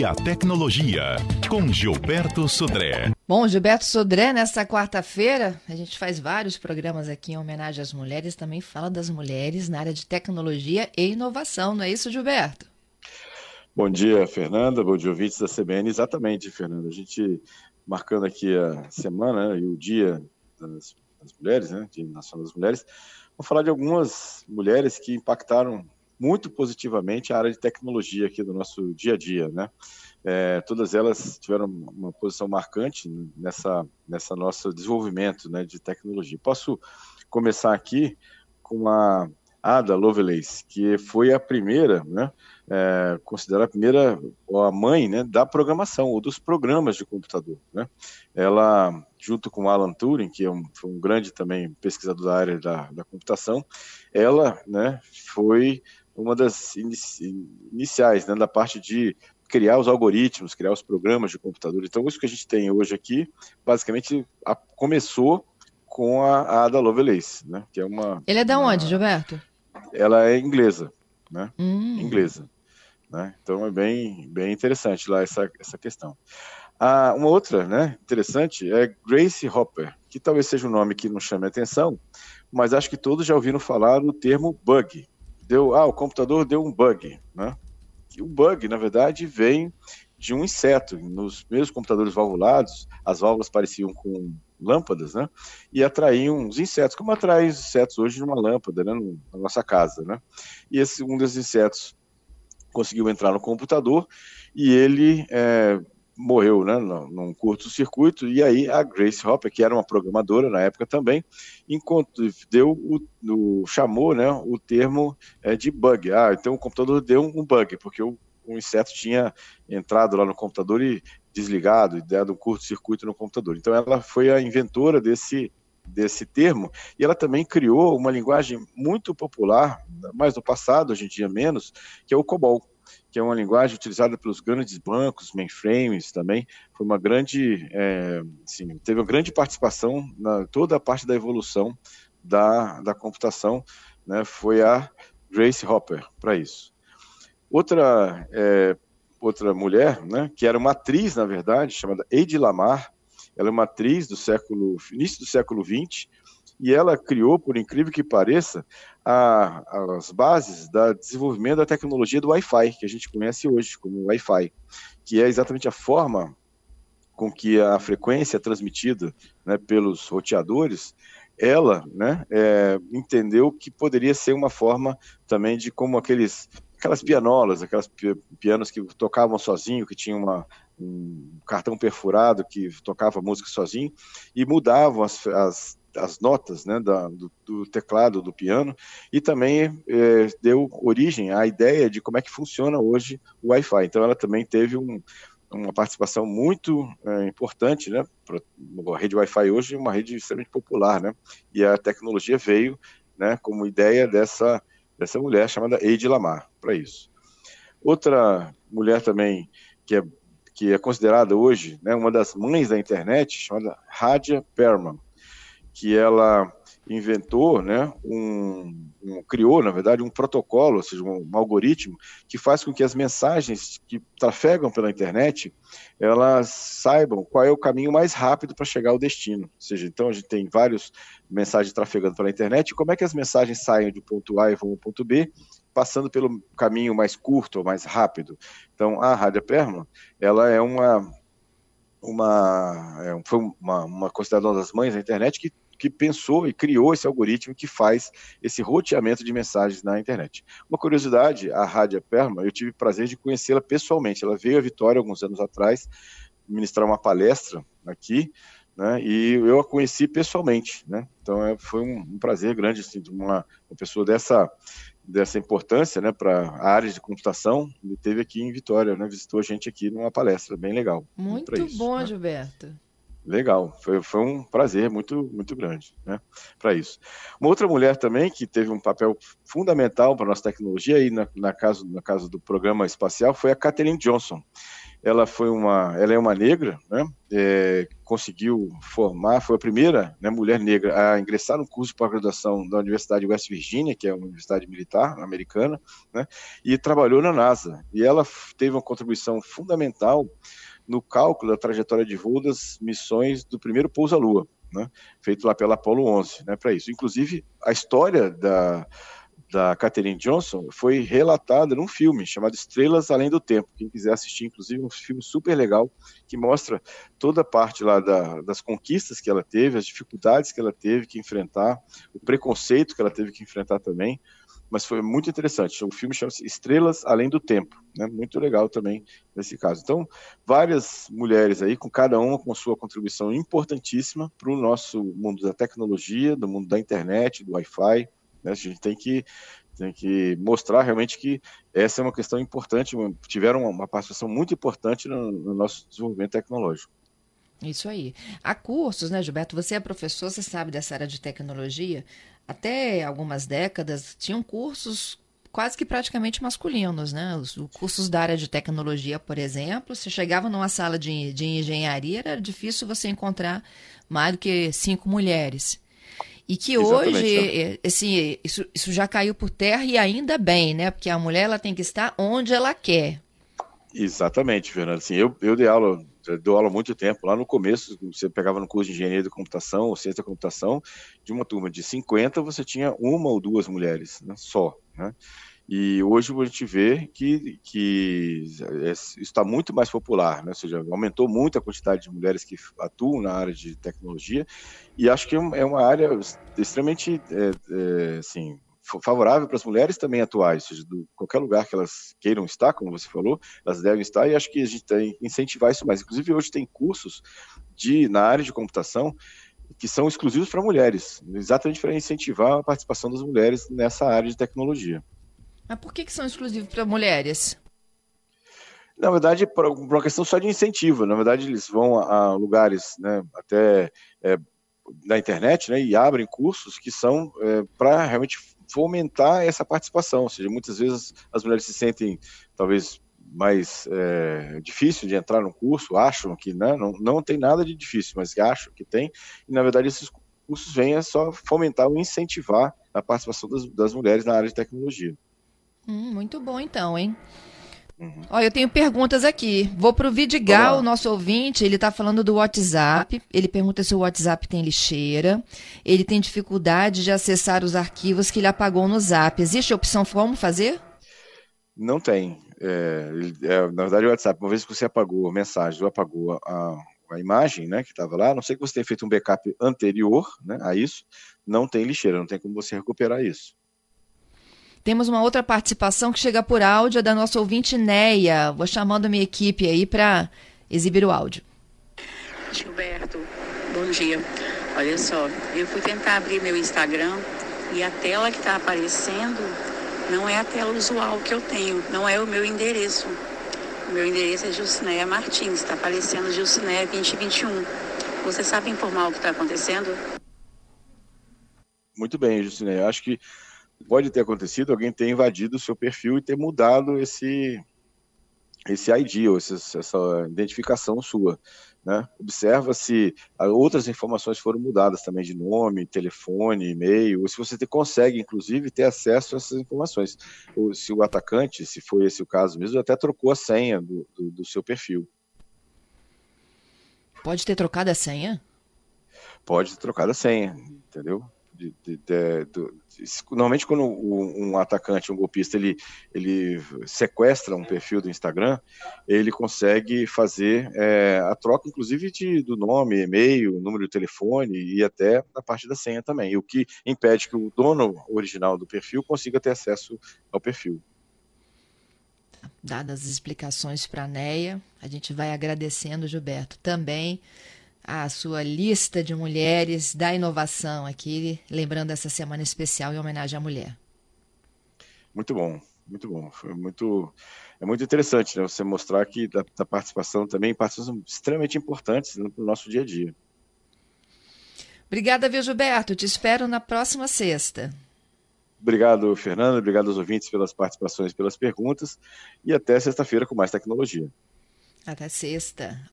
e a tecnologia, com Gilberto Sodré. Bom, Gilberto Sodré, nesta quarta-feira, a gente faz vários programas aqui em homenagem às mulheres, também fala das mulheres na área de tecnologia e inovação, não é isso, Gilberto? Bom dia, Fernanda, bom dia, ouvintes da CBN. Exatamente, Fernanda. A gente marcando aqui a semana né, e o dia das, das mulheres, né, Dia Nacional das Mulheres, vou falar de algumas mulheres que impactaram muito positivamente a área de tecnologia aqui do nosso dia a dia, né? É, todas elas tiveram uma posição marcante nessa, nessa nosso desenvolvimento né, de tecnologia. Posso começar aqui com a Ada Lovelace, que foi a primeira, né, é, considerada a primeira, a mãe né, da programação, ou dos programas de computador. Né? Ela, junto com Alan Turing, que é um, foi um grande também pesquisador da área da, da computação, ela né, foi uma das iniciais né, da parte de criar os algoritmos, criar os programas de computador. Então, isso que a gente tem hoje aqui, basicamente, a, começou com a, a Ada Lovelace, né? Que é uma. Ele é da uma, onde, Gilberto? Ela é inglesa, né? Hum. Inglesa, né? Então é bem, bem interessante lá essa, essa questão. Ah, uma outra, né? Interessante é Grace Hopper, que talvez seja um nome que não chame a atenção, mas acho que todos já ouviram falar o termo bug, deu, ah, o computador deu um bug, né? E o bug, na verdade, vem de um inseto. Nos meus computadores valvulados, as válvulas pareciam com lâmpadas, né? E atraíam os insetos, como atraem os insetos hoje numa lâmpada, né? Na nossa casa, né? E esse, um desses insetos conseguiu entrar no computador e ele é, morreu né, num curto-circuito, e aí a Grace Hopper, que era uma programadora na época também, deu o, o chamou né, o termo é, de bug. Ah, então o computador deu um bug, porque o, o inseto tinha entrado lá no computador e desligado, e dado um curto-circuito no computador. Então ela foi a inventora desse, desse termo, e ela também criou uma linguagem muito popular, mais no passado, hoje em dia menos, que é o COBOL que é uma linguagem utilizada pelos grandes bancos, mainframes também, foi uma grande, é, assim, teve uma grande participação na toda a parte da evolução da, da computação, né, foi a Grace Hopper para isso. Outra, é, outra mulher, né, que era uma atriz, na verdade, chamada Eide Lamar, ela é uma atriz do século, início do século XX, e ela criou, por incrível que pareça, a, as bases do desenvolvimento da tecnologia do Wi-Fi, que a gente conhece hoje como Wi-Fi, que é exatamente a forma com que a frequência transmitida né, pelos roteadores, ela né, é, entendeu que poderia ser uma forma também de como aqueles aquelas pianolas, aquelas pianos que tocavam sozinho, que tinham uma, um cartão perfurado que tocava música sozinho e mudavam as, as as notas né, da, do, do, teclado do piano e também é, deu origem à ideia de como é que funciona hoje o Wi-Fi. Então ela também teve um, uma participação muito é, importante, né? A rede Wi-Fi hoje é uma rede extremamente popular, né? E a tecnologia veio, né, como ideia dessa dessa mulher chamada Eide Lamar para isso. Outra mulher também que é que é considerada hoje né, uma das mães da internet, chamada Radia Perman que ela inventou, né, um, um, criou, na verdade, um protocolo, ou seja, um, um, algoritmo que faz com que as mensagens que trafegam pela internet, elas saibam qual é o caminho mais rápido para chegar ao destino. Ou seja, então a gente tem várias mensagens trafegando pela internet, como é que as mensagens saem do ponto A e vão ao ponto B, passando pelo caminho mais curto ou mais rápido. Então, a Rádio Perma, ela é uma uma, é, foi uma, uma considerada uma das mães da internet que que pensou e criou esse algoritmo que faz esse roteamento de mensagens na internet. Uma curiosidade, a Rádia Perma, eu tive o prazer de conhecê-la pessoalmente. Ela veio a Vitória alguns anos atrás ministrar uma palestra aqui, né, e eu a conheci pessoalmente, né, então é, foi um, um, prazer grande, assim, uma, uma pessoa dessa, dessa importância, né, para a área de computação, ele teve aqui em Vitória, né, visitou a gente aqui numa palestra, bem legal. Muito isso, bom, né? Gilberto. Legal, foi, foi um prazer muito, muito grande né, para isso. Uma outra mulher também que teve um papel fundamental para a nossa tecnologia, aí na, na, caso, no caso do programa espacial, foi a Catherine Johnson. Ela foi uma, ela é uma negra, né? É, conseguiu formar, foi a primeira né, mulher negra a ingressar no curso de pós-graduação da Universidade de West Virginia, que é uma universidade militar americana, né? E trabalhou na NASA. E ela teve uma contribuição fundamental no cálculo da trajetória de voo das missões do primeiro pouso à Lua, né? Feito lá pela Apollo 11, né? Para isso, inclusive a história da da Katherine Johnson foi relatada num filme chamado Estrelas Além do Tempo. Quem quiser assistir, inclusive, um filme super legal que mostra toda a parte lá da, das conquistas que ela teve, as dificuldades que ela teve que enfrentar, o preconceito que ela teve que enfrentar também. Mas foi muito interessante. O filme chama-se Estrelas Além do Tempo, né? Muito legal também nesse caso. Então, várias mulheres aí, com cada uma com sua contribuição importantíssima para o nosso mundo da tecnologia, do mundo da internet, do Wi-Fi, né? A gente tem que, tem que mostrar realmente que essa é uma questão importante, tiveram uma participação muito importante no, no nosso desenvolvimento tecnológico. Isso aí. Há cursos, né, Gilberto? Você é professor, você sabe dessa área de tecnologia. Até algumas décadas tinham cursos quase que praticamente masculinos, né? Os, os, cursos da área de tecnologia, por exemplo, você chegava numa sala de, de engenharia, era difícil você encontrar mais do que cinco mulheres. E que Exatamente. hoje assim, isso, isso já caiu por terra e ainda bem, né? Porque a mulher ela tem que estar onde ela quer. Exatamente, Fernando. Assim, eu, eu dei aula, dou aula há muito tempo. Lá no começo, você pegava no curso de engenharia de computação ou ciência da computação, de uma turma de 50, você tinha uma ou duas mulheres né, só. Né? E hoje a gente vê que, que isso está muito mais popular, né? ou seja, aumentou muito a quantidade de mulheres que atuam na área de tecnologia, e acho que é uma área extremamente é, é, assim, favorável para as mulheres também atuais, ou seja, do, qualquer lugar que elas queiram estar, como você falou, elas devem estar, e acho que a gente tem que incentivar isso mais. Inclusive, hoje tem cursos de, na área de computação que são exclusivos para mulheres, exatamente para incentivar a participação das mulheres nessa área de tecnologia. Mas por que, que são exclusivos para mulheres? Na verdade, por uma questão só de incentivo. Na verdade, eles vão a, lugares, né, até é, na internet, né, e abrem cursos que são é, para realmente fomentar essa participação. Ou seja, muitas vezes as mulheres se sentem, talvez, mais é, difícil de entrar no curso, acham que né, não, não tem nada de difícil, mas acham que tem, e na verdade esses cursos vêm é só fomentar ou incentivar a participação das, das mulheres na área de tecnologia. Hum, muito bom então, hein? Uhum. Olha, eu tenho perguntas aqui. Vou para o Vidigal, o nosso ouvinte. Ele está falando do WhatsApp. Ele pergunta se o WhatsApp tem lixeira. Ele tem dificuldade de acessar os arquivos que ele apagou no Zap. Existe a opção como fazer? Não tem. É, é, na verdade, o WhatsApp, uma vez que você apagou a mensagem ou apagou a, a imagem né, que estava lá, a não sei que você tenha feito um backup anterior né, a isso, não tem lixeira, não tem como você recuperar isso. Temos uma outra participação que chega por áudio é da nossa ouvinte Neia. Vou chamando a minha equipe aí para exibir o áudio. Gilberto, bom dia. Olha só, eu fui tentar abrir meu Instagram e a tela que está aparecendo não é a tela usual que eu tenho, não é o meu endereço. O meu endereço é Jucinéia Martins, está aparecendo Jucinéia 2021. Você sabe informar o que está acontecendo? Muito bem, Jucinéia. Acho que pode ter acontecido alguém ter invadido o seu perfil e ter mudado esse esse ID ou essa, essa identificação sua. Né? Observa se outras informações foram mudadas também de nome, telefone, e-mail, ou se você consegue, inclusive, ter acesso a essas informações. Ou se o atacante, se foi esse o caso mesmo, até trocou a senha do, do, do seu perfil. Pode ter trocado a senha? Pode ter trocado a senha, entendeu? De, de, de, normalmente quando um, atacante, um golpista, ele, ele sequestra um perfil do Instagram, ele consegue fazer é, a troca, inclusive, de, do nome, e-mail, número de telefone e até a parte da senha também, o que impede que o dono original do perfil consiga ter acesso ao perfil. Dadas as explicações para a NEA, a gente vai agradecendo, Gilberto, também a sua lista de mulheres da inovação aqui, lembrando essa semana especial em homenagem à mulher. Muito bom, muito bom. Foi muito, é muito interessante né, você mostrar que da, da participação também, participações extremamente importantes no, no nosso dia a dia. Obrigada, viu, Gilberto? Te espero na próxima sexta. Obrigado, Fernando. Obrigado aos ouvintes pelas participações, pelas perguntas. E até sexta-feira com mais tecnologia. Até sexta.